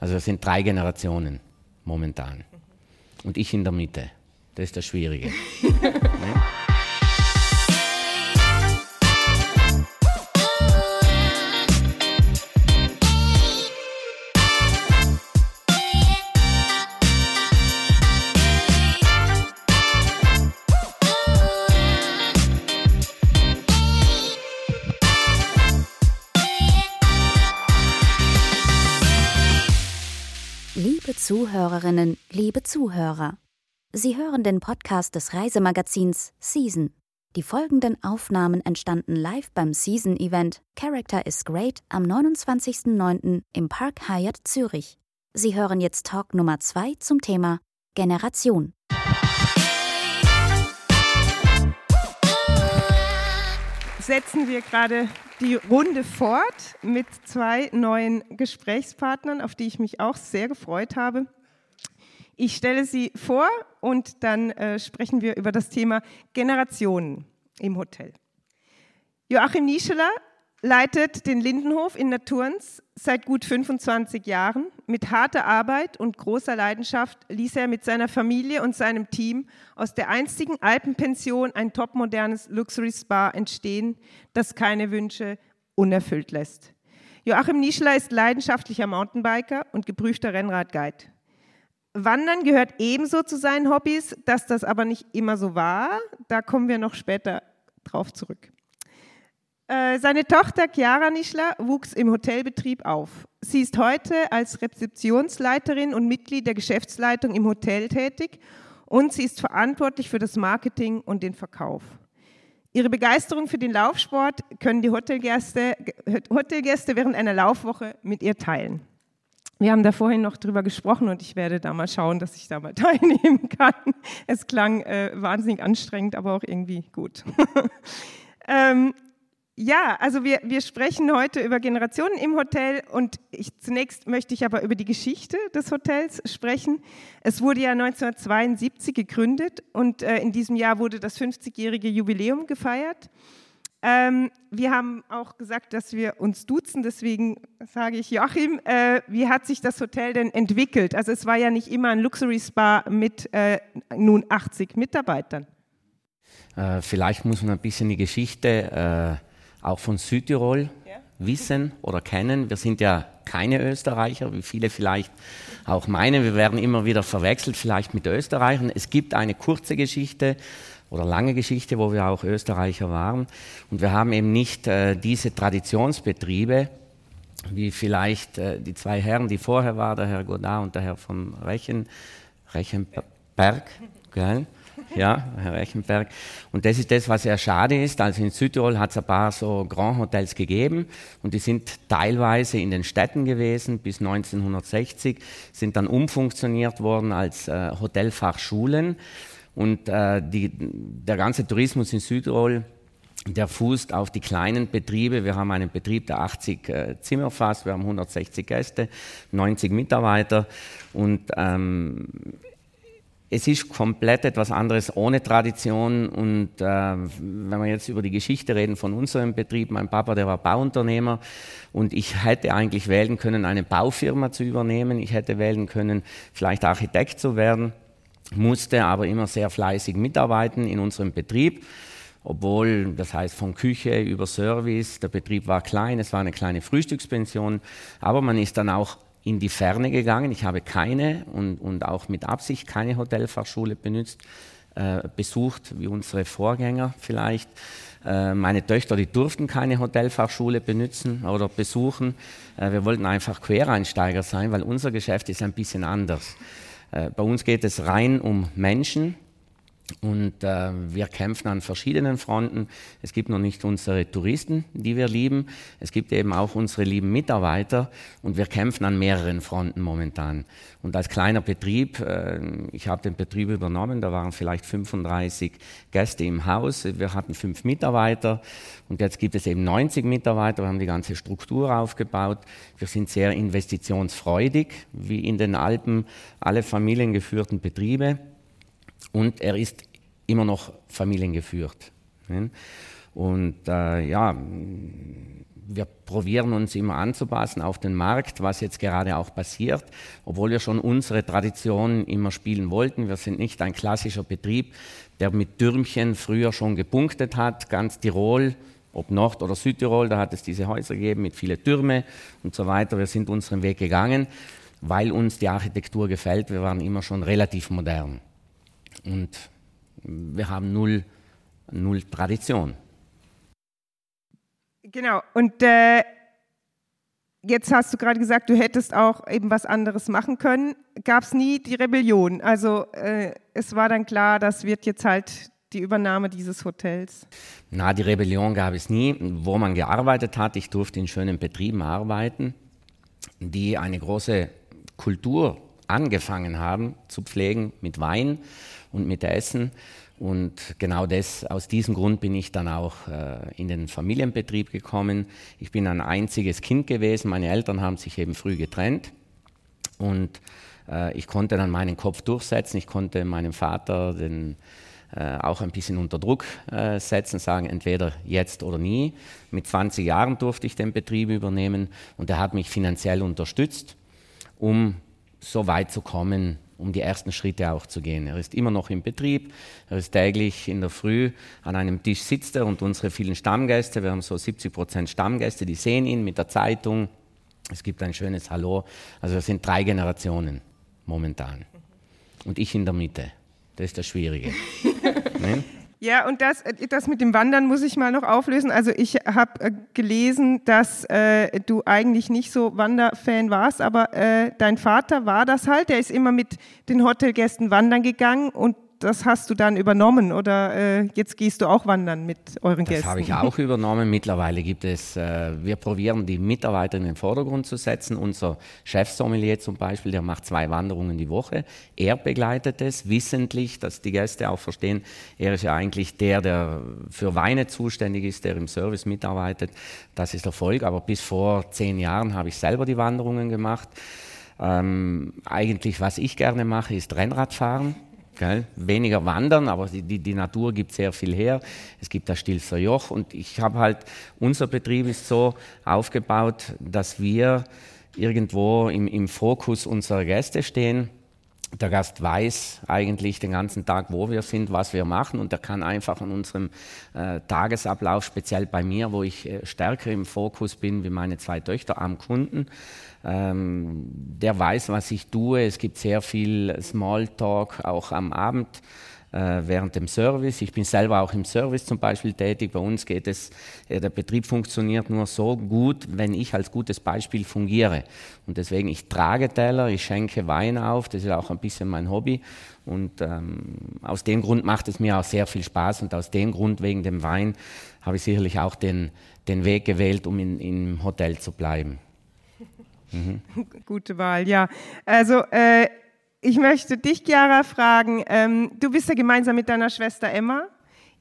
Also es sind drei Generationen momentan. Und ich in der Mitte. Das ist das Schwierige. ne? Zuhörerinnen, liebe Zuhörer, Sie hören den Podcast des Reisemagazins Season. Die folgenden Aufnahmen entstanden live beim Season-Event Character is Great am 29.09. im Park Hyatt Zürich. Sie hören jetzt Talk Nummer 2 zum Thema Generation. setzen wir gerade die Runde fort mit zwei neuen Gesprächspartnern, auf die ich mich auch sehr gefreut habe. Ich stelle sie vor und dann äh, sprechen wir über das Thema Generationen im Hotel. Joachim Niescheler leitet den Lindenhof in Naturns seit gut 25 Jahren. Mit harter Arbeit und großer Leidenschaft ließ er mit seiner Familie und seinem Team aus der einstigen Alpenpension ein topmodernes Luxury Spa entstehen, das keine Wünsche unerfüllt lässt. Joachim Nischler ist leidenschaftlicher Mountainbiker und geprüfter Rennradguide. Wandern gehört ebenso zu seinen Hobbys, dass das aber nicht immer so war. Da kommen wir noch später drauf zurück. Äh, seine Tochter Chiara Nischler wuchs im Hotelbetrieb auf. Sie ist heute als Rezeptionsleiterin und Mitglied der Geschäftsleitung im Hotel tätig und sie ist verantwortlich für das Marketing und den Verkauf. Ihre Begeisterung für den Laufsport können die Hotelgäste, Hotelgäste während einer Laufwoche mit ihr teilen. Wir haben da vorhin noch drüber gesprochen und ich werde da mal schauen, dass ich da mal teilnehmen kann. Es klang äh, wahnsinnig anstrengend, aber auch irgendwie gut. ähm, ja, also wir, wir sprechen heute über Generationen im Hotel und ich, zunächst möchte ich aber über die Geschichte des Hotels sprechen. Es wurde ja 1972 gegründet und äh, in diesem Jahr wurde das 50-jährige Jubiläum gefeiert. Ähm, wir haben auch gesagt, dass wir uns duzen, deswegen sage ich Joachim, äh, wie hat sich das Hotel denn entwickelt? Also es war ja nicht immer ein Luxury Spa mit äh, nun 80 Mitarbeitern. Äh, vielleicht muss man ein bisschen die Geschichte äh, auch von Südtirol wissen oder kennen. Wir sind ja keine Österreicher, wie viele vielleicht auch meinen. Wir werden immer wieder verwechselt, vielleicht mit Österreichern. Es gibt eine kurze Geschichte oder lange Geschichte, wo wir auch Österreicher waren. Und wir haben eben nicht äh, diese Traditionsbetriebe, wie vielleicht äh, die zwei Herren, die vorher waren, der Herr Godard und der Herr von Rechen, Rechenberg. Gell? Ja, Herr Rechenberg. Und das ist das, was sehr schade ist. Also in Südtirol hat es ein paar so Grand Hotels gegeben und die sind teilweise in den Städten gewesen bis 1960, sind dann umfunktioniert worden als äh, Hotelfachschulen. Und äh, die, der ganze Tourismus in Südtirol der fußt auf die kleinen Betriebe. Wir haben einen Betrieb, der 80 äh, Zimmer fasst, wir haben 160 Gäste, 90 Mitarbeiter und ähm, es ist komplett etwas anderes ohne Tradition. Und äh, wenn wir jetzt über die Geschichte reden von unserem Betrieb, mein Papa, der war Bauunternehmer und ich hätte eigentlich wählen können, eine Baufirma zu übernehmen. Ich hätte wählen können, vielleicht Architekt zu werden, musste aber immer sehr fleißig mitarbeiten in unserem Betrieb. Obwohl, das heißt von Küche über Service, der Betrieb war klein, es war eine kleine Frühstückspension, aber man ist dann auch in die Ferne gegangen. Ich habe keine und, und auch mit Absicht keine Hotelfachschule benutzt, äh, besucht, wie unsere Vorgänger vielleicht. Äh, meine Töchter, die durften keine Hotelfachschule benutzen oder besuchen. Äh, wir wollten einfach Quereinsteiger sein, weil unser Geschäft ist ein bisschen anders. Äh, bei uns geht es rein um Menschen und äh, wir kämpfen an verschiedenen Fronten. Es gibt noch nicht unsere Touristen, die wir lieben. Es gibt eben auch unsere lieben Mitarbeiter. Und wir kämpfen an mehreren Fronten momentan. Und als kleiner Betrieb, äh, ich habe den Betrieb übernommen, da waren vielleicht 35 Gäste im Haus. Wir hatten fünf Mitarbeiter. Und jetzt gibt es eben 90 Mitarbeiter. Wir haben die ganze Struktur aufgebaut. Wir sind sehr investitionsfreudig, wie in den Alpen alle familiengeführten Betriebe und er ist immer noch familiengeführt. Und äh, ja, wir probieren uns immer anzupassen auf den Markt, was jetzt gerade auch passiert, obwohl wir schon unsere Tradition immer spielen wollten. Wir sind nicht ein klassischer Betrieb, der mit Türmchen früher schon gepunktet hat, ganz Tirol, ob Nord- oder Südtirol, da hat es diese Häuser gegeben mit vielen Türmen und so weiter. Wir sind unseren Weg gegangen, weil uns die Architektur gefällt. Wir waren immer schon relativ modern. Und wir haben null, null Tradition. Genau, und äh, jetzt hast du gerade gesagt, du hättest auch eben was anderes machen können. Gab es nie die Rebellion? Also äh, es war dann klar, das wird jetzt halt die Übernahme dieses Hotels? Na, die Rebellion gab es nie. Wo man gearbeitet hat, ich durfte in schönen Betrieben arbeiten, die eine große Kultur angefangen haben zu pflegen mit Wein und mit Essen. Und genau das, aus diesem Grund bin ich dann auch äh, in den Familienbetrieb gekommen. Ich bin ein einziges Kind gewesen. Meine Eltern haben sich eben früh getrennt. Und äh, ich konnte dann meinen Kopf durchsetzen. Ich konnte meinem Vater den, äh, auch ein bisschen unter Druck äh, setzen, sagen, entweder jetzt oder nie. Mit 20 Jahren durfte ich den Betrieb übernehmen und er hat mich finanziell unterstützt, um so weit zu kommen, um die ersten Schritte auch zu gehen. Er ist immer noch im Betrieb, er ist täglich in der Früh an einem Tisch sitzt er und unsere vielen Stammgäste, wir haben so 70 Prozent Stammgäste, die sehen ihn mit der Zeitung. Es gibt ein schönes Hallo. Also wir sind drei Generationen momentan. Und ich in der Mitte. Das ist das Schwierige. Ja, und das, äh, das mit dem Wandern muss ich mal noch auflösen. Also ich habe äh, gelesen, dass äh, du eigentlich nicht so Wanderfan warst, aber äh, dein Vater war das halt. Der ist immer mit den Hotelgästen wandern gegangen und das hast du dann übernommen oder äh, jetzt gehst du auch wandern mit euren das Gästen? Das habe ich auch übernommen. Mittlerweile gibt es, äh, wir probieren die Mitarbeiter in den Vordergrund zu setzen. Unser Chefsommelier zum Beispiel, der macht zwei Wanderungen die Woche. Er begleitet es wissentlich, dass die Gäste auch verstehen, er ist ja eigentlich der, der für Weine zuständig ist, der im Service mitarbeitet. Das ist Erfolg. Aber bis vor zehn Jahren habe ich selber die Wanderungen gemacht. Ähm, eigentlich, was ich gerne mache, ist Rennradfahren. Gell? Weniger wandern, aber die, die, die, Natur gibt sehr viel her. Es gibt das Stilfser Joch und ich habe halt, unser Betrieb ist so aufgebaut, dass wir irgendwo im, im Fokus unserer Gäste stehen. Der Gast weiß eigentlich den ganzen Tag, wo wir sind, was wir machen und er kann einfach an unserem äh, Tagesablauf, speziell bei mir, wo ich äh, stärker im Fokus bin wie meine zwei Töchter am Kunden, ähm, der weiß, was ich tue. Es gibt sehr viel Smalltalk auch am Abend äh, während dem Service. Ich bin selber auch im Service zum Beispiel tätig. Bei uns geht es, äh, der Betrieb funktioniert nur so gut, wenn ich als gutes Beispiel fungiere. Und deswegen, ich trage Teller, ich schenke Wein auf, das ist auch ein bisschen mein Hobby. Und ähm, aus dem Grund macht es mir auch sehr viel Spaß und aus dem Grund, wegen dem Wein, habe ich sicherlich auch den, den Weg gewählt, um in, im Hotel zu bleiben. Mhm. Gute Wahl, ja. Also äh, ich möchte dich, Chiara, fragen. Ähm, du bist ja gemeinsam mit deiner Schwester Emma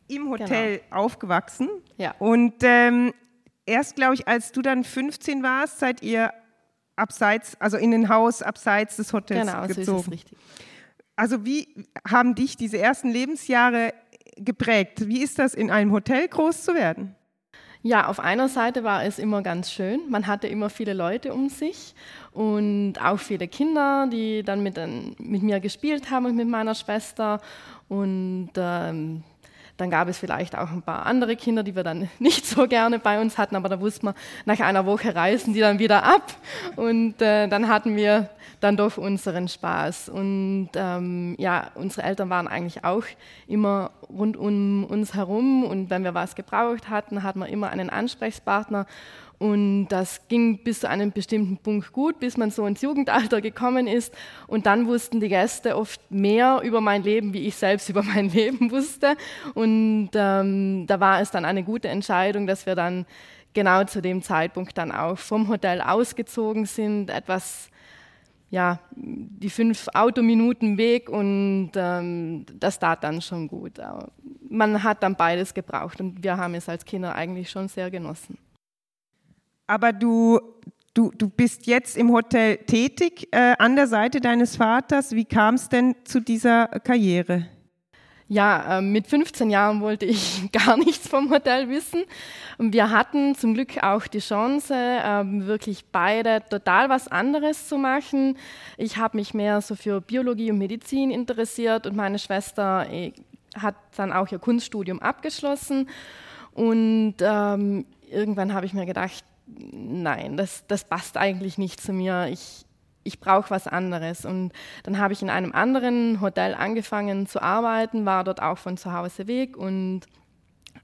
im Hotel genau. aufgewachsen. Ja. Und ähm, erst, glaube ich, als du dann 15 warst, seid ihr abseits, also in ein Haus abseits des Hotels genau, gezogen. So ist es richtig. Also wie haben dich diese ersten Lebensjahre geprägt? Wie ist das, in einem Hotel groß zu werden? Ja, auf einer Seite war es immer ganz schön. Man hatte immer viele Leute um sich und auch viele Kinder, die dann mit, mit mir gespielt haben und mit meiner Schwester. Und ähm, dann gab es vielleicht auch ein paar andere Kinder, die wir dann nicht so gerne bei uns hatten, aber da wusste man, nach einer Woche reisen die dann wieder ab. Und äh, dann hatten wir dann doch unseren Spaß. Und ähm, ja, unsere Eltern waren eigentlich auch immer rund um uns herum. Und wenn wir was gebraucht hatten, hatten wir immer einen Ansprechpartner und das ging bis zu einem bestimmten Punkt gut, bis man so ins Jugendalter gekommen ist. Und dann wussten die Gäste oft mehr über mein Leben, wie ich selbst über mein Leben wusste. Und ähm, da war es dann eine gute Entscheidung, dass wir dann genau zu dem Zeitpunkt dann auch vom Hotel ausgezogen sind, etwas ja, die fünf Autominuten Weg und ähm, das tat dann schon gut. Aber man hat dann beides gebraucht und wir haben es als Kinder eigentlich schon sehr genossen. Aber du, du, du bist jetzt im Hotel tätig äh, an der Seite deines Vaters. Wie kam es denn zu dieser Karriere? Ja, äh, mit 15 Jahren wollte ich gar nichts vom Hotel wissen. Wir hatten zum Glück auch die Chance, äh, wirklich beide total was anderes zu machen. Ich habe mich mehr so für Biologie und Medizin interessiert und meine Schwester äh, hat dann auch ihr Kunststudium abgeschlossen. Und ähm, irgendwann habe ich mir gedacht, nein, das, das passt eigentlich nicht zu mir. Ich, ich brauche was anderes. Und dann habe ich in einem anderen Hotel angefangen zu arbeiten, war dort auch von zu Hause weg und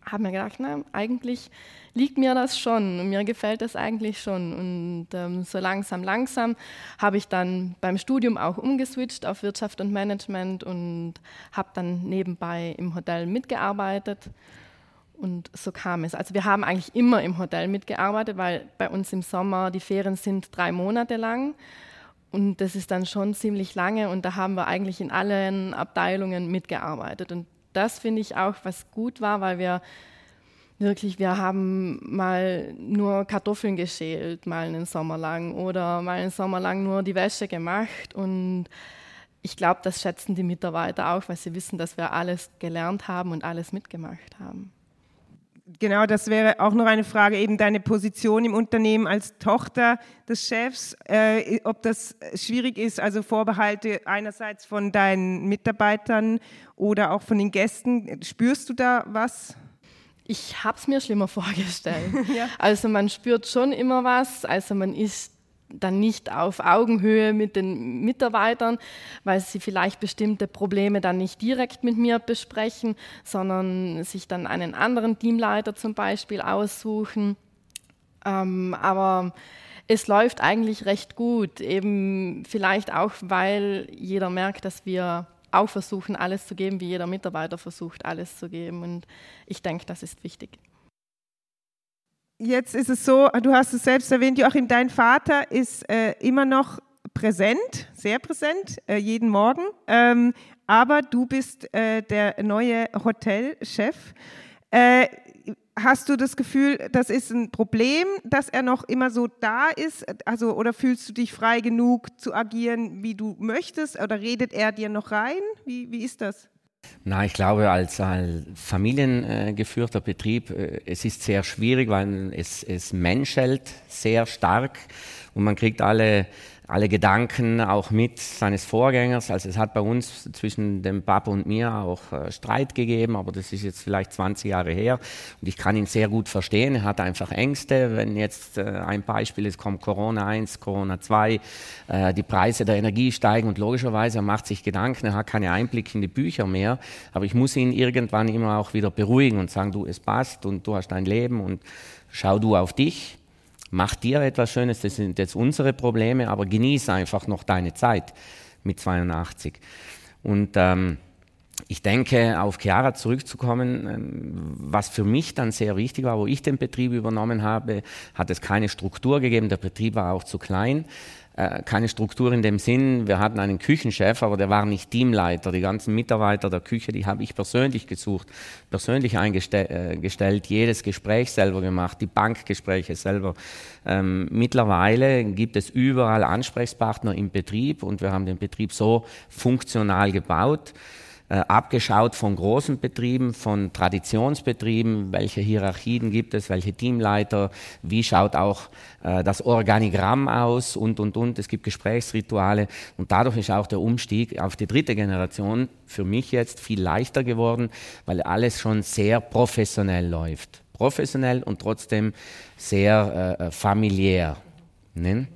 habe mir gedacht, na, eigentlich liegt mir das schon und mir gefällt das eigentlich schon. Und ähm, so langsam, langsam habe ich dann beim Studium auch umgeswitcht auf Wirtschaft und Management und habe dann nebenbei im Hotel mitgearbeitet. Und so kam es. Also wir haben eigentlich immer im Hotel mitgearbeitet, weil bei uns im Sommer die Ferien sind drei Monate lang. Und das ist dann schon ziemlich lange und da haben wir eigentlich in allen Abteilungen mitgearbeitet. Und das finde ich auch, was gut war, weil wir wirklich, wir haben mal nur Kartoffeln geschält, mal einen Sommer lang oder mal einen Sommer lang nur die Wäsche gemacht. Und ich glaube, das schätzen die Mitarbeiter auch, weil sie wissen, dass wir alles gelernt haben und alles mitgemacht haben. Genau, das wäre auch noch eine Frage, eben deine Position im Unternehmen als Tochter des Chefs, äh, ob das schwierig ist, also Vorbehalte einerseits von deinen Mitarbeitern oder auch von den Gästen. Spürst du da was? Ich habe es mir schlimmer vorgestellt. ja. Also man spürt schon immer was, also man ist dann nicht auf Augenhöhe mit den Mitarbeitern, weil sie vielleicht bestimmte Probleme dann nicht direkt mit mir besprechen, sondern sich dann einen anderen Teamleiter zum Beispiel aussuchen. Ähm, aber es läuft eigentlich recht gut, eben vielleicht auch, weil jeder merkt, dass wir auch versuchen, alles zu geben, wie jeder Mitarbeiter versucht, alles zu geben. Und ich denke, das ist wichtig. Jetzt ist es so, du hast es selbst erwähnt, Joachim, dein Vater ist äh, immer noch präsent, sehr präsent, äh, jeden Morgen. Ähm, aber du bist äh, der neue Hotelchef. Äh, hast du das Gefühl, das ist ein Problem, dass er noch immer so da ist? Also, oder fühlst du dich frei genug zu agieren, wie du möchtest? Oder redet er dir noch rein? Wie, wie ist das? Na, ich glaube, als, als familiengeführter Betrieb, äh, es ist sehr schwierig, weil es, es menschelt sehr stark und man kriegt alle alle Gedanken auch mit seines Vorgängers. Also es hat bei uns zwischen dem Papa und mir auch äh, Streit gegeben, aber das ist jetzt vielleicht 20 Jahre her und ich kann ihn sehr gut verstehen. Er hat einfach Ängste, wenn jetzt äh, ein Beispiel ist, kommt Corona 1, Corona 2, äh, die Preise der Energie steigen und logischerweise er macht sich Gedanken, er hat keine Einblicke in die Bücher mehr, aber ich muss ihn irgendwann immer auch wieder beruhigen und sagen, du, es passt und du hast dein Leben und schau du auf dich mach dir etwas Schönes, das sind jetzt unsere Probleme, aber genieß einfach noch deine Zeit mit 82. Und ähm, ich denke, auf Chiara zurückzukommen, ähm, was für mich dann sehr wichtig war, wo ich den Betrieb übernommen habe, hat es keine Struktur gegeben, der Betrieb war auch zu klein. Äh, keine Struktur in dem Sinn, wir hatten einen Küchenchef, aber der war nicht Teamleiter. Die ganzen Mitarbeiter der Küche, die habe ich persönlich gesucht, persönlich eingestellt, äh, jedes Gespräch selber gemacht, die Bankgespräche selber. Ähm, mittlerweile gibt es überall Ansprechpartner im Betrieb und wir haben den Betrieb so funktional gebaut abgeschaut von großen Betrieben, von Traditionsbetrieben, welche Hierarchien gibt es, welche Teamleiter, wie schaut auch äh, das Organigramm aus und, und, und. Es gibt Gesprächsrituale und dadurch ist auch der Umstieg auf die dritte Generation für mich jetzt viel leichter geworden, weil alles schon sehr professionell läuft. Professionell und trotzdem sehr äh, familiär. Ne?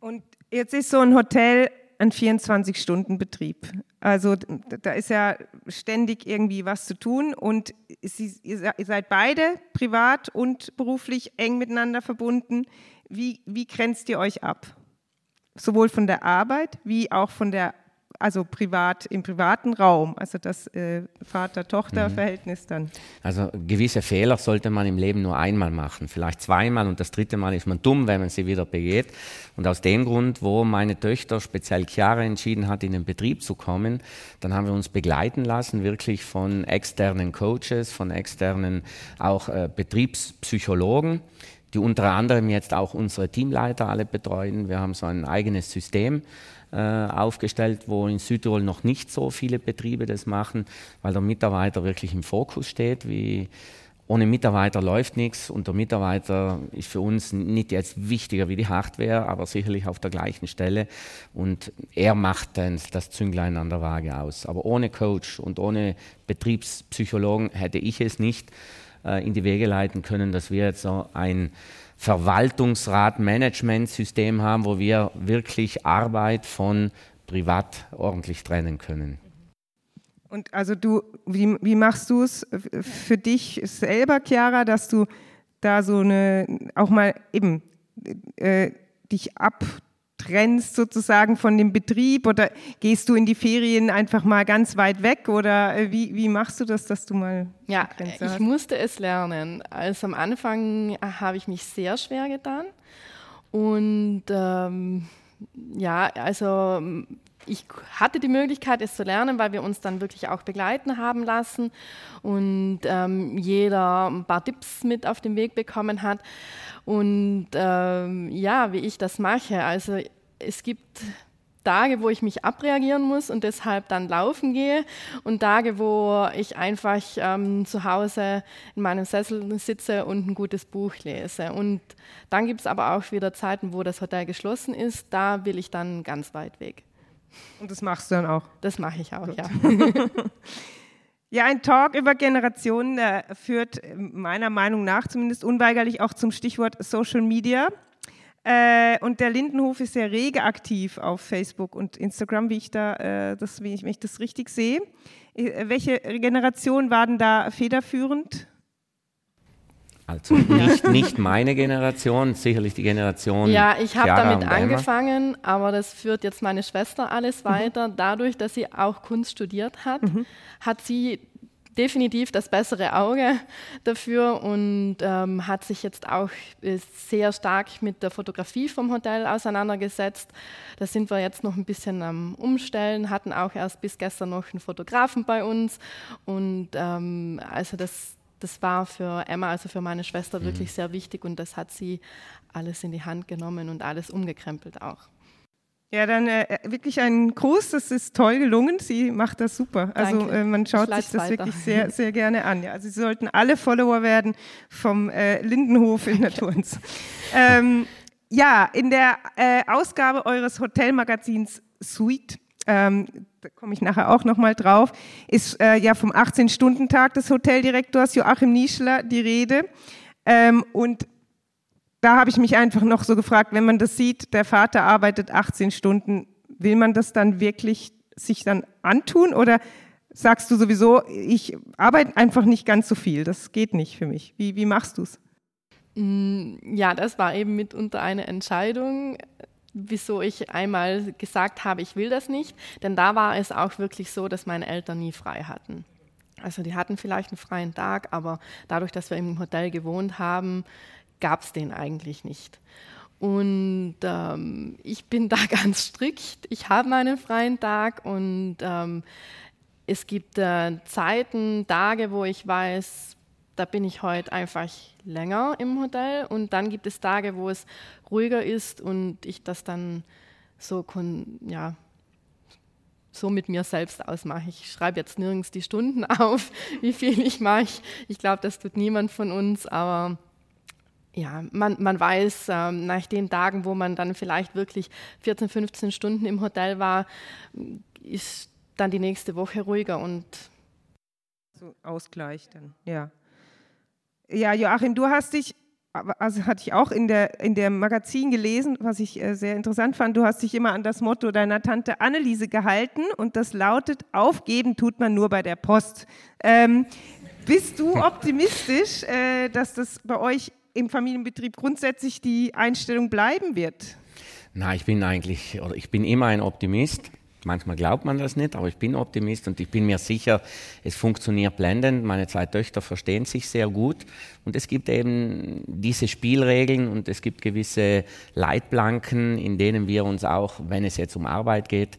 Und jetzt ist so ein Hotel ein 24-Stunden-Betrieb. Also da ist ja ständig irgendwie was zu tun und Sie, ihr seid beide privat und beruflich eng miteinander verbunden. Wie, wie grenzt ihr euch ab? Sowohl von der Arbeit wie auch von der also privat im privaten Raum, also das äh, Vater-Tochter-Verhältnis dann. Also gewisse Fehler sollte man im Leben nur einmal machen, vielleicht zweimal und das dritte Mal ist man dumm, wenn man sie wieder begeht. Und aus dem Grund, wo meine Töchter, speziell Chiara, entschieden hat, in den Betrieb zu kommen, dann haben wir uns begleiten lassen, wirklich von externen Coaches, von externen auch äh, Betriebspsychologen die unter anderem jetzt auch unsere Teamleiter alle betreuen. Wir haben so ein eigenes System äh, aufgestellt, wo in Südtirol noch nicht so viele Betriebe das machen, weil der Mitarbeiter wirklich im Fokus steht, wie ohne Mitarbeiter läuft nichts und der Mitarbeiter ist für uns nicht jetzt wichtiger wie die Hardware, aber sicherlich auf der gleichen Stelle und er macht dann das Zünglein an der Waage aus. Aber ohne Coach und ohne Betriebspsychologen hätte ich es nicht äh, in die Wege leiten können, dass wir jetzt so ein Verwaltungsrat-Management-System haben, wo wir wirklich Arbeit von privat ordentlich trennen können. Und also du, wie, wie machst du es für dich selber, Chiara, dass du da so eine, auch mal eben äh, dich abtrennst sozusagen von dem Betrieb oder gehst du in die Ferien einfach mal ganz weit weg oder äh, wie, wie machst du das, dass du mal... Ja, ich hast? musste es lernen. Also am Anfang habe ich mich sehr schwer getan und ähm, ja, also ich hatte die Möglichkeit, es zu lernen, weil wir uns dann wirklich auch begleiten haben lassen und ähm, jeder ein paar Tipps mit auf den Weg bekommen hat. Und ähm, ja, wie ich das mache. Also es gibt Tage, wo ich mich abreagieren muss und deshalb dann laufen gehe und Tage, wo ich einfach ähm, zu Hause in meinem Sessel sitze und ein gutes Buch lese. Und dann gibt es aber auch wieder Zeiten, wo das Hotel geschlossen ist. Da will ich dann ganz weit weg. Und das machst du dann auch? Das mache ich auch, Gut. ja. ja, ein Talk über Generationen äh, führt meiner Meinung nach zumindest unweigerlich auch zum Stichwort Social Media. Äh, und der Lindenhof ist sehr rege aktiv auf Facebook und Instagram, wie ich, da, äh, das, wie ich, wenn ich das richtig sehe. Äh, welche Generation war denn da federführend? Also nicht, nicht meine Generation, sicherlich die Generation. Ja, ich habe damit angefangen, aber das führt jetzt meine Schwester alles mhm. weiter. Dadurch, dass sie auch Kunst studiert hat, mhm. hat sie definitiv das bessere Auge dafür und ähm, hat sich jetzt auch äh, sehr stark mit der Fotografie vom Hotel auseinandergesetzt. Da sind wir jetzt noch ein bisschen am Umstellen, hatten auch erst bis gestern noch einen Fotografen bei uns und ähm, also das das war für Emma, also für meine Schwester, mhm. wirklich sehr wichtig und das hat sie alles in die Hand genommen und alles umgekrempelt auch. Ja, dann äh, wirklich ein Gruß, das ist toll gelungen. Sie macht das super. Also äh, man schaut sich das weiter. wirklich sehr, sehr gerne an. Ja, also Sie sollten alle Follower werden vom äh, Lindenhof in Naturns. ähm, ja, in der äh, Ausgabe eures Hotelmagazins Suite ähm, da komme ich nachher auch nochmal drauf, ist äh, ja vom 18-Stunden-Tag des Hoteldirektors Joachim Nischler die Rede. Ähm, und da habe ich mich einfach noch so gefragt, wenn man das sieht, der Vater arbeitet 18 Stunden, will man das dann wirklich sich dann antun oder sagst du sowieso, ich arbeite einfach nicht ganz so viel, das geht nicht für mich. Wie, wie machst du es? Mm, ja, das war eben mitunter eine Entscheidung wieso ich einmal gesagt habe, ich will das nicht. Denn da war es auch wirklich so, dass meine Eltern nie frei hatten. Also die hatten vielleicht einen freien Tag, aber dadurch, dass wir im Hotel gewohnt haben, gab es den eigentlich nicht. Und ähm, ich bin da ganz strikt. Ich habe meinen freien Tag und ähm, es gibt äh, Zeiten, Tage, wo ich weiß, da bin ich heute einfach länger im Hotel und dann gibt es Tage, wo es ruhiger ist und ich das dann so, ja, so mit mir selbst ausmache. Ich schreibe jetzt nirgends die Stunden auf, wie viel ich mache. Ich glaube, das tut niemand von uns, aber ja, man, man weiß ähm, nach den Tagen, wo man dann vielleicht wirklich 14, 15 Stunden im Hotel war, ist dann die nächste Woche ruhiger und so Ausgleich dann, ja. Ja, Joachim, du hast dich, also hatte ich auch in der, in der Magazin gelesen, was ich äh, sehr interessant fand, du hast dich immer an das Motto deiner Tante Anneliese gehalten und das lautet, aufgeben tut man nur bei der Post. Ähm, bist du optimistisch, äh, dass das bei euch im Familienbetrieb grundsätzlich die Einstellung bleiben wird? Na, ich bin eigentlich, oder ich bin immer ein Optimist. Manchmal glaubt man das nicht, aber ich bin Optimist und ich bin mir sicher, es funktioniert blendend. Meine zwei Töchter verstehen sich sehr gut und es gibt eben diese Spielregeln und es gibt gewisse Leitplanken, in denen wir uns auch, wenn es jetzt um Arbeit geht,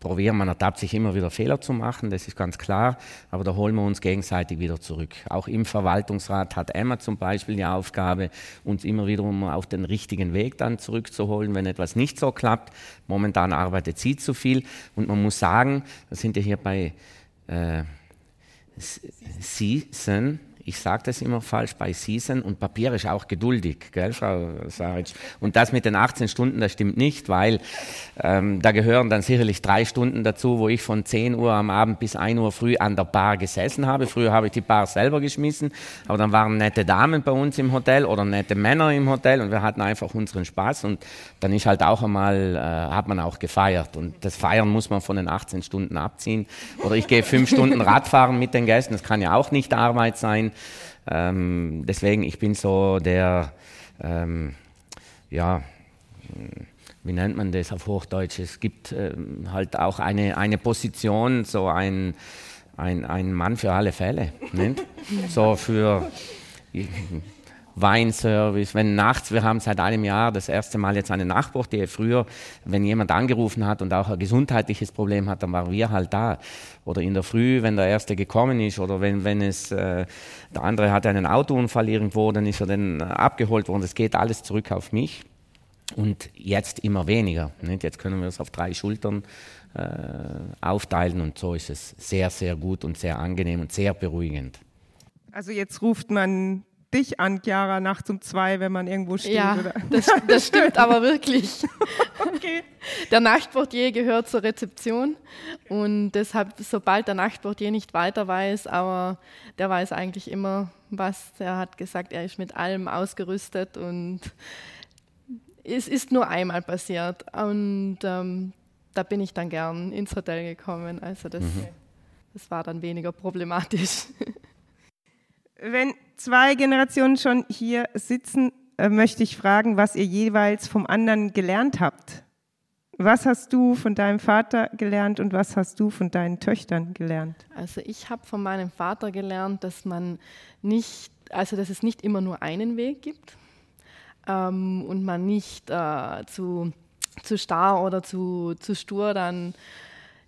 probieren, man ertappt sich immer wieder Fehler zu machen, das ist ganz klar, aber da holen wir uns gegenseitig wieder zurück. Auch im Verwaltungsrat hat Emma zum Beispiel die Aufgabe, uns immer wieder auf den richtigen Weg dann zurückzuholen, wenn etwas nicht so klappt. Momentan arbeitet sie zu viel und man muss sagen, wir sind ja hier bei äh, Season, ich sage das immer falsch bei Season und Papier ist auch geduldig, gell, Frau Saric? Und das mit den 18 Stunden, das stimmt nicht, weil ähm, da gehören dann sicherlich drei Stunden dazu, wo ich von 10 Uhr am Abend bis 1 Uhr früh an der Bar gesessen habe. Früher habe ich die Bar selber geschmissen, aber dann waren nette Damen bei uns im Hotel oder nette Männer im Hotel und wir hatten einfach unseren Spaß und dann ist halt auch einmal, äh, hat man auch gefeiert und das Feiern muss man von den 18 Stunden abziehen. Oder ich gehe fünf Stunden Radfahren mit den Gästen, das kann ja auch nicht Arbeit sein. Ähm, deswegen, ich bin so der, ähm, ja, wie nennt man das auf Hochdeutsch? Es gibt ähm, halt auch eine, eine Position, so ein, ein, ein Mann für alle Fälle. Nicht? So für Weinservice, wenn nachts, wir haben seit einem Jahr das erste Mal jetzt eine Nachbartee. Früher, wenn jemand angerufen hat und auch ein gesundheitliches Problem hat, dann waren wir halt da. Oder in der Früh, wenn der Erste gekommen ist oder wenn, wenn es, äh, der andere hatte einen Autounfall irgendwo, dann ist er dann abgeholt worden. Das geht alles zurück auf mich. Und jetzt immer weniger. Nicht? Jetzt können wir es auf drei Schultern äh, aufteilen und so ist es sehr, sehr gut und sehr angenehm und sehr beruhigend. Also jetzt ruft man dich an, Chiara, nachts um zwei, wenn man irgendwo steht. Ja, oder? Das, das stimmt aber wirklich. okay. Der Nachtportier gehört zur Rezeption und deshalb, sobald der Nachtportier nicht weiter weiß, aber der weiß eigentlich immer was. Er hat gesagt, er ist mit allem ausgerüstet und es ist nur einmal passiert und ähm, da bin ich dann gern ins Hotel gekommen. Also das, mhm. das war dann weniger problematisch. Wenn zwei Generationen schon hier sitzen, äh, möchte ich fragen, was ihr jeweils vom anderen gelernt habt. Was hast du von deinem Vater gelernt und was hast du von deinen Töchtern gelernt? Also ich habe von meinem Vater gelernt, dass man nicht, also dass es nicht immer nur einen Weg gibt ähm, und man nicht äh, zu, zu starr oder zu, zu stur dann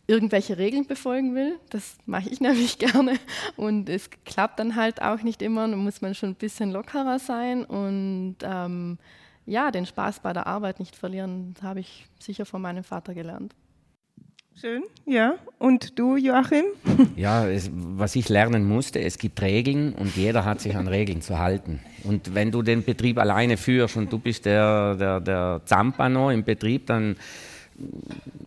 irgendwelche Regeln befolgen will. Das mache ich nämlich gerne. Und es klappt dann halt auch nicht immer. Da muss man schon ein bisschen lockerer sein und ähm, ja, den Spaß bei der Arbeit nicht verlieren. Das habe ich sicher von meinem Vater gelernt. Schön, ja. Und du, Joachim? Ja, es, was ich lernen musste, es gibt Regeln und jeder hat sich an Regeln zu halten. Und wenn du den Betrieb alleine führst und du bist der, der, der Zampano im Betrieb, dann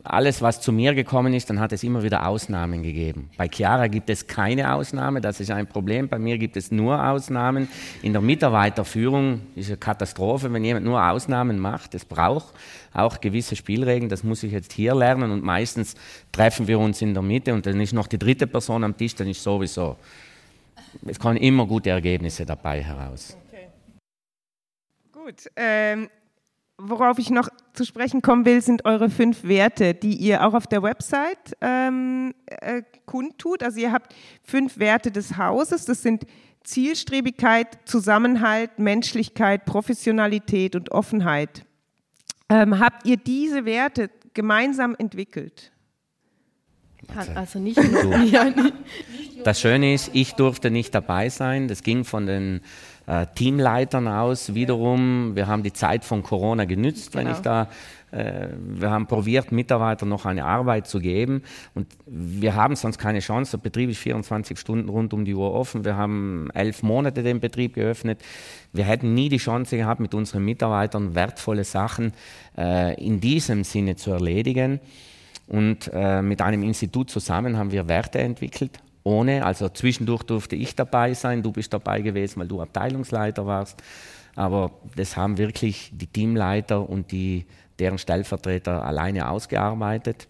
alles, was zu mir gekommen ist, dann hat es immer wieder Ausnahmen gegeben. Bei Chiara gibt es keine Ausnahme, das ist ein Problem. Bei mir gibt es nur Ausnahmen. In der Mitarbeiterführung ist eine Katastrophe, wenn jemand nur Ausnahmen macht. Es braucht auch gewisse Spielregeln, das muss ich jetzt hier lernen und meistens treffen wir uns in der Mitte und dann ist noch die dritte Person am Tisch, dann ist sowieso. Es kommen immer gute Ergebnisse dabei heraus. Okay. Gut, ähm, worauf ich noch zu sprechen kommen will, sind eure fünf Werte, die ihr auch auf der Website ähm, äh, kundtut. Also ihr habt fünf Werte des Hauses. Das sind Zielstrebigkeit, Zusammenhalt, Menschlichkeit, Professionalität und Offenheit. Ähm, habt ihr diese Werte gemeinsam entwickelt? Also nicht nur. Das Schöne ist, ich durfte nicht dabei sein. Das ging von den äh, Teamleitern aus wiederum. Wir haben die Zeit von Corona genützt, genau. wenn ich da äh, wir haben probiert, Mitarbeitern noch eine Arbeit zu geben und wir haben sonst keine Chance. Der Betrieb ist 24 Stunden rund um die Uhr offen. Wir haben elf Monate den Betrieb geöffnet. Wir hätten nie die Chance gehabt, mit unseren Mitarbeitern wertvolle Sachen äh, in diesem Sinne zu erledigen. Und äh, mit einem Institut zusammen haben wir Werte entwickelt, ohne, also zwischendurch durfte ich dabei sein, du bist dabei gewesen, weil du Abteilungsleiter warst. Aber das haben wirklich die Teamleiter und die, deren Stellvertreter alleine ausgearbeitet.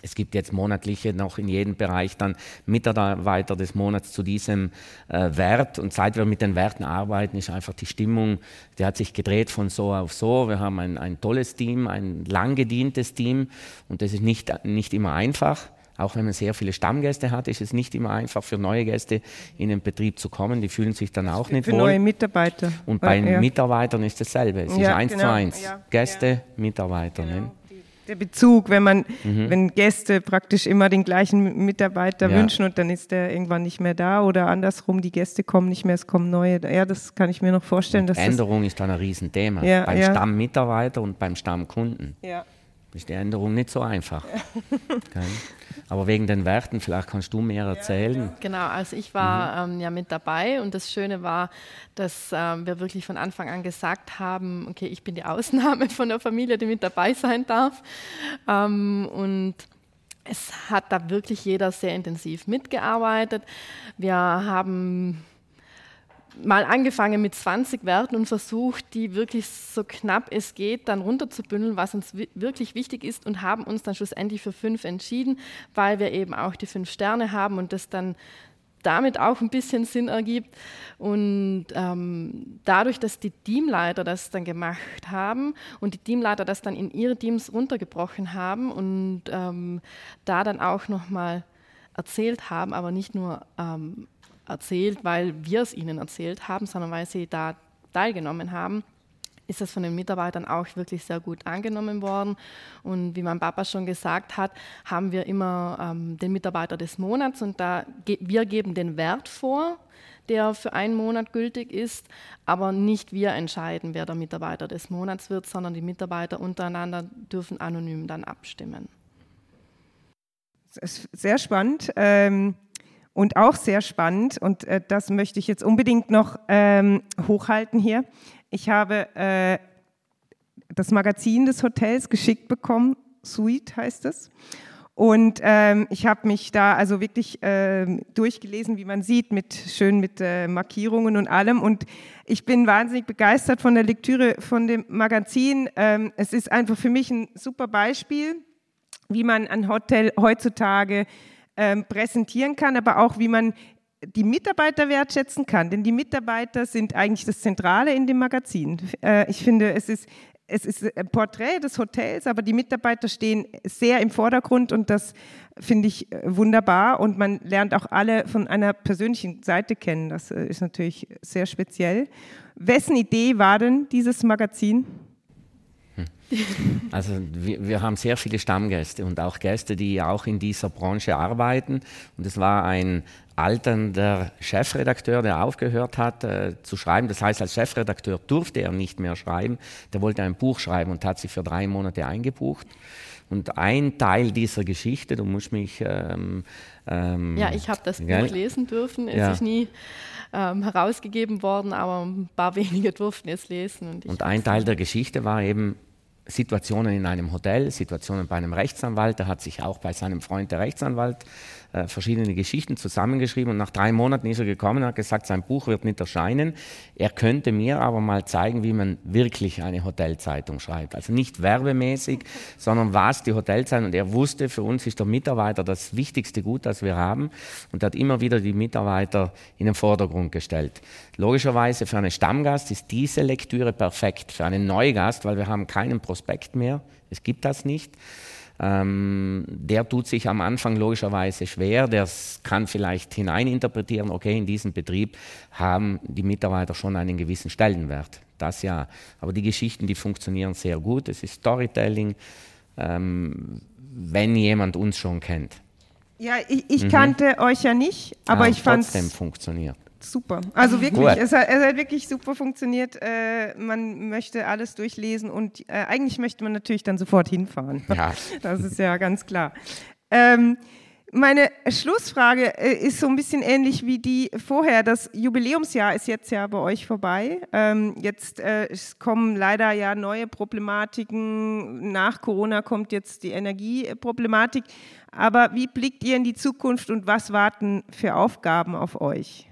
Es gibt jetzt monatliche noch in jedem Bereich dann Mitarbeiter des Monats zu diesem äh, Wert. Und seit wir mit den Werten arbeiten, ist einfach die Stimmung, die hat sich gedreht von so auf so. Wir haben ein, ein tolles Team, ein lang gedientes Team und das ist nicht, nicht immer einfach. Auch wenn man sehr viele Stammgäste hat, ist es nicht immer einfach für neue Gäste in den Betrieb zu kommen. Die fühlen sich dann auch nicht für wohl. Für neue Mitarbeiter. Und bei ja. Mitarbeitern ist dasselbe. Es ja, ist eins genau. zu eins. Ja, Gäste, Mitarbeiter. Genau. Ne? der Bezug, wenn man, mhm. wenn Gäste praktisch immer den gleichen Mitarbeiter wünschen und dann ist der irgendwann nicht mehr da oder andersrum, die Gäste kommen nicht mehr, es kommen neue. Ja, das kann ich mir noch vorstellen. Dass Änderung ist dann ein Riesenthema. Beim. Stammmitarbeiter und beim Stammkunden. Ja. Ist die Änderung nicht so einfach. okay. Aber wegen den Werten, vielleicht kannst du mehr erzählen. Genau, also ich war mhm. ähm, ja mit dabei und das Schöne war, dass ähm, wir wirklich von Anfang an gesagt haben, okay, ich bin die Ausnahme von der Familie, die mit dabei sein darf. Ähm, und es hat da wirklich jeder sehr intensiv mitgearbeitet. Wir haben mal angefangen mit 20 Werten und versucht, die wirklich so knapp es geht dann runterzubündeln, was uns wirklich wichtig ist und haben uns dann schlussendlich für fünf entschieden, weil wir eben auch die fünf Sterne haben und das dann damit auch ein bisschen Sinn ergibt. Und ähm, dadurch, dass die Teamleiter das dann gemacht haben und die Teamleiter das dann in ihre Teams runtergebrochen haben und ähm, da dann auch nochmal erzählt haben, aber nicht nur ähm, erzählt, weil wir es ihnen erzählt haben, sondern weil sie da teilgenommen haben, ist das von den Mitarbeitern auch wirklich sehr gut angenommen worden. Und wie mein Papa schon gesagt hat, haben wir immer ähm, den Mitarbeiter des Monats und da ge wir geben den Wert vor, der für einen Monat gültig ist, aber nicht wir entscheiden, wer der Mitarbeiter des Monats wird, sondern die Mitarbeiter untereinander dürfen anonym dann abstimmen. Das ist sehr spannend. Ähm und auch sehr spannend, und äh, das möchte ich jetzt unbedingt noch ähm, hochhalten hier. Ich habe äh, das Magazin des Hotels geschickt bekommen, Suite heißt es. Und ähm, ich habe mich da also wirklich äh, durchgelesen, wie man sieht, mit schön mit äh, Markierungen und allem. Und ich bin wahnsinnig begeistert von der Lektüre von dem Magazin. Ähm, es ist einfach für mich ein super Beispiel, wie man ein Hotel heutzutage ähm, präsentieren kann, aber auch wie man die Mitarbeiter wertschätzen kann. Denn die Mitarbeiter sind eigentlich das Zentrale in dem Magazin. Äh, ich finde, es ist, es ist ein Porträt des Hotels, aber die Mitarbeiter stehen sehr im Vordergrund und das finde ich äh, wunderbar. Und man lernt auch alle von einer persönlichen Seite kennen. Das äh, ist natürlich sehr speziell. Wessen Idee war denn dieses Magazin? Also wir, wir, haben sehr viele Stammgäste und auch Gäste, die auch in dieser Branche arbeiten. Und es war ein alternder Chefredakteur, der aufgehört hat äh, zu schreiben. Das heißt, als Chefredakteur durfte er nicht mehr schreiben. Der wollte ein Buch schreiben und hat sich für drei Monate eingebucht. Und ein Teil dieser Geschichte, du musst mich... Ähm, ähm, ja, ich habe das gell? Buch lesen dürfen. Es ja. ist nie ähm, herausgegeben worden, aber ein paar wenige durften es lesen. Und, und ein Teil der Geschichte war eben Situationen in einem Hotel, Situationen bei einem Rechtsanwalt. Er hat sich auch bei seinem Freund, der Rechtsanwalt, äh, verschiedene Geschichten zusammengeschrieben und nach drei Monaten ist er gekommen und hat gesagt, sein Buch wird nicht erscheinen. Er könnte mir aber mal zeigen, wie man wirklich eine Hotelzeitung schreibt. Also nicht werbemäßig, sondern was die Hotelzeitung. Und er wusste, für uns ist der Mitarbeiter das wichtigste Gut, das wir haben und hat immer wieder die Mitarbeiter in den Vordergrund gestellt. Logischerweise für einen Stammgast ist diese Lektüre perfekt. Für einen Neugast, weil wir haben keinen Prospekt mehr. Es gibt das nicht. Ähm, der tut sich am Anfang logischerweise schwer, der kann vielleicht hineininterpretieren, okay, in diesem Betrieb haben die Mitarbeiter schon einen gewissen Stellenwert. Das ja. Aber die Geschichten, die funktionieren sehr gut. Es ist Storytelling, ähm, wenn jemand uns schon kennt. Ja, ich, ich mhm. kannte euch ja nicht, aber ja, ich fand es. trotzdem funktioniert super. Also wirklich, es hat, es hat, wirklich super funktioniert. Äh, man möchte alles durchlesen und äh, eigentlich möchte man natürlich dann sofort hinfahren. Ja. Das ist ja ganz klar. Ähm, meine Schlussfrage äh, ist so ein bisschen ähnlich wie die vorher. Das Jubiläumsjahr ist jetzt ja bei euch vorbei. Ähm, jetzt äh, kommen leider ja neue Problematiken. Nach Corona kommt jetzt die Energieproblematik. Aber wie blickt ihr in die Zukunft und was warten für Aufgaben auf euch?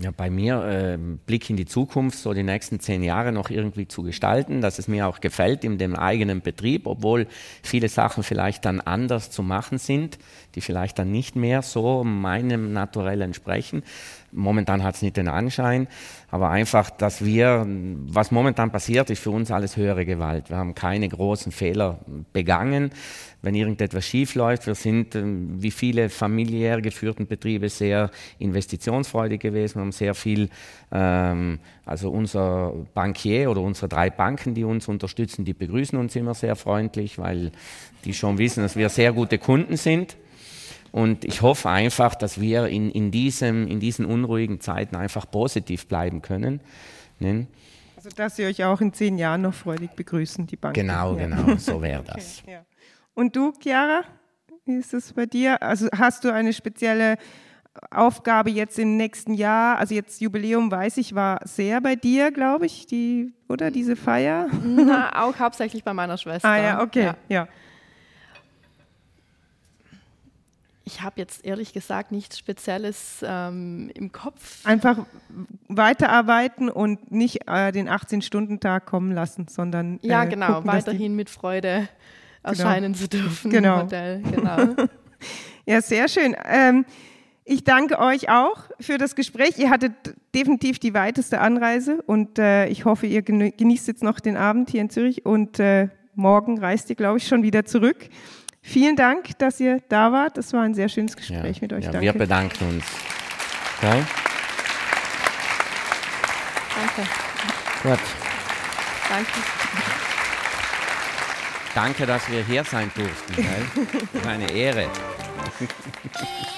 Ja, bei mir äh, Blick in die Zukunft, so die nächsten zehn Jahre noch irgendwie zu gestalten, dass es mir auch gefällt in dem eigenen Betrieb, obwohl viele Sachen vielleicht dann anders zu machen sind, die vielleicht dann nicht mehr so meinem Naturell entsprechen. Momentan hat es nicht den Anschein, aber einfach, dass wir, was momentan passiert, ist für uns alles höhere Gewalt. Wir haben keine großen Fehler begangen wenn irgendetwas schief läuft. Wir sind, ähm, wie viele familiär geführten Betriebe, sehr investitionsfreudig gewesen. Wir haben sehr viel, ähm, also unser Bankier oder unsere drei Banken, die uns unterstützen, die begrüßen uns immer sehr freundlich, weil die schon wissen, dass wir sehr gute Kunden sind. Und ich hoffe einfach, dass wir in, in, diesem, in diesen unruhigen Zeiten einfach positiv bleiben können. Ne? Also, dass Sie euch auch in zehn Jahren noch freudig begrüßen, die Bank. Genau, ja. genau, so wäre das. Okay, ja. Und du, Chiara, wie ist es bei dir? Also, hast du eine spezielle Aufgabe jetzt im nächsten Jahr? Also, jetzt Jubiläum, weiß ich, war sehr bei dir, glaube ich, die, oder diese Feier? Na, auch hauptsächlich bei meiner Schwester. Ah, ja, okay, ja. ja. Ich habe jetzt ehrlich gesagt nichts Spezielles ähm, im Kopf. Einfach weiterarbeiten und nicht äh, den 18-Stunden-Tag kommen lassen, sondern. Äh, ja, genau, gucken, weiterhin mit Freude genau. erscheinen zu dürfen genau. im Hotel. Genau. ja, sehr schön. Ähm, ich danke euch auch für das Gespräch. Ihr hattet definitiv die weiteste Anreise und äh, ich hoffe, ihr genießt jetzt noch den Abend hier in Zürich und äh, morgen reist ihr, glaube ich, schon wieder zurück. Vielen Dank, dass ihr da wart. Das war ein sehr schönes Gespräch ja, mit euch. Ja, Danke. Wir bedanken uns. Okay. Danke. Gut. Danke. Danke, dass wir hier sein durften. Eine Ehre.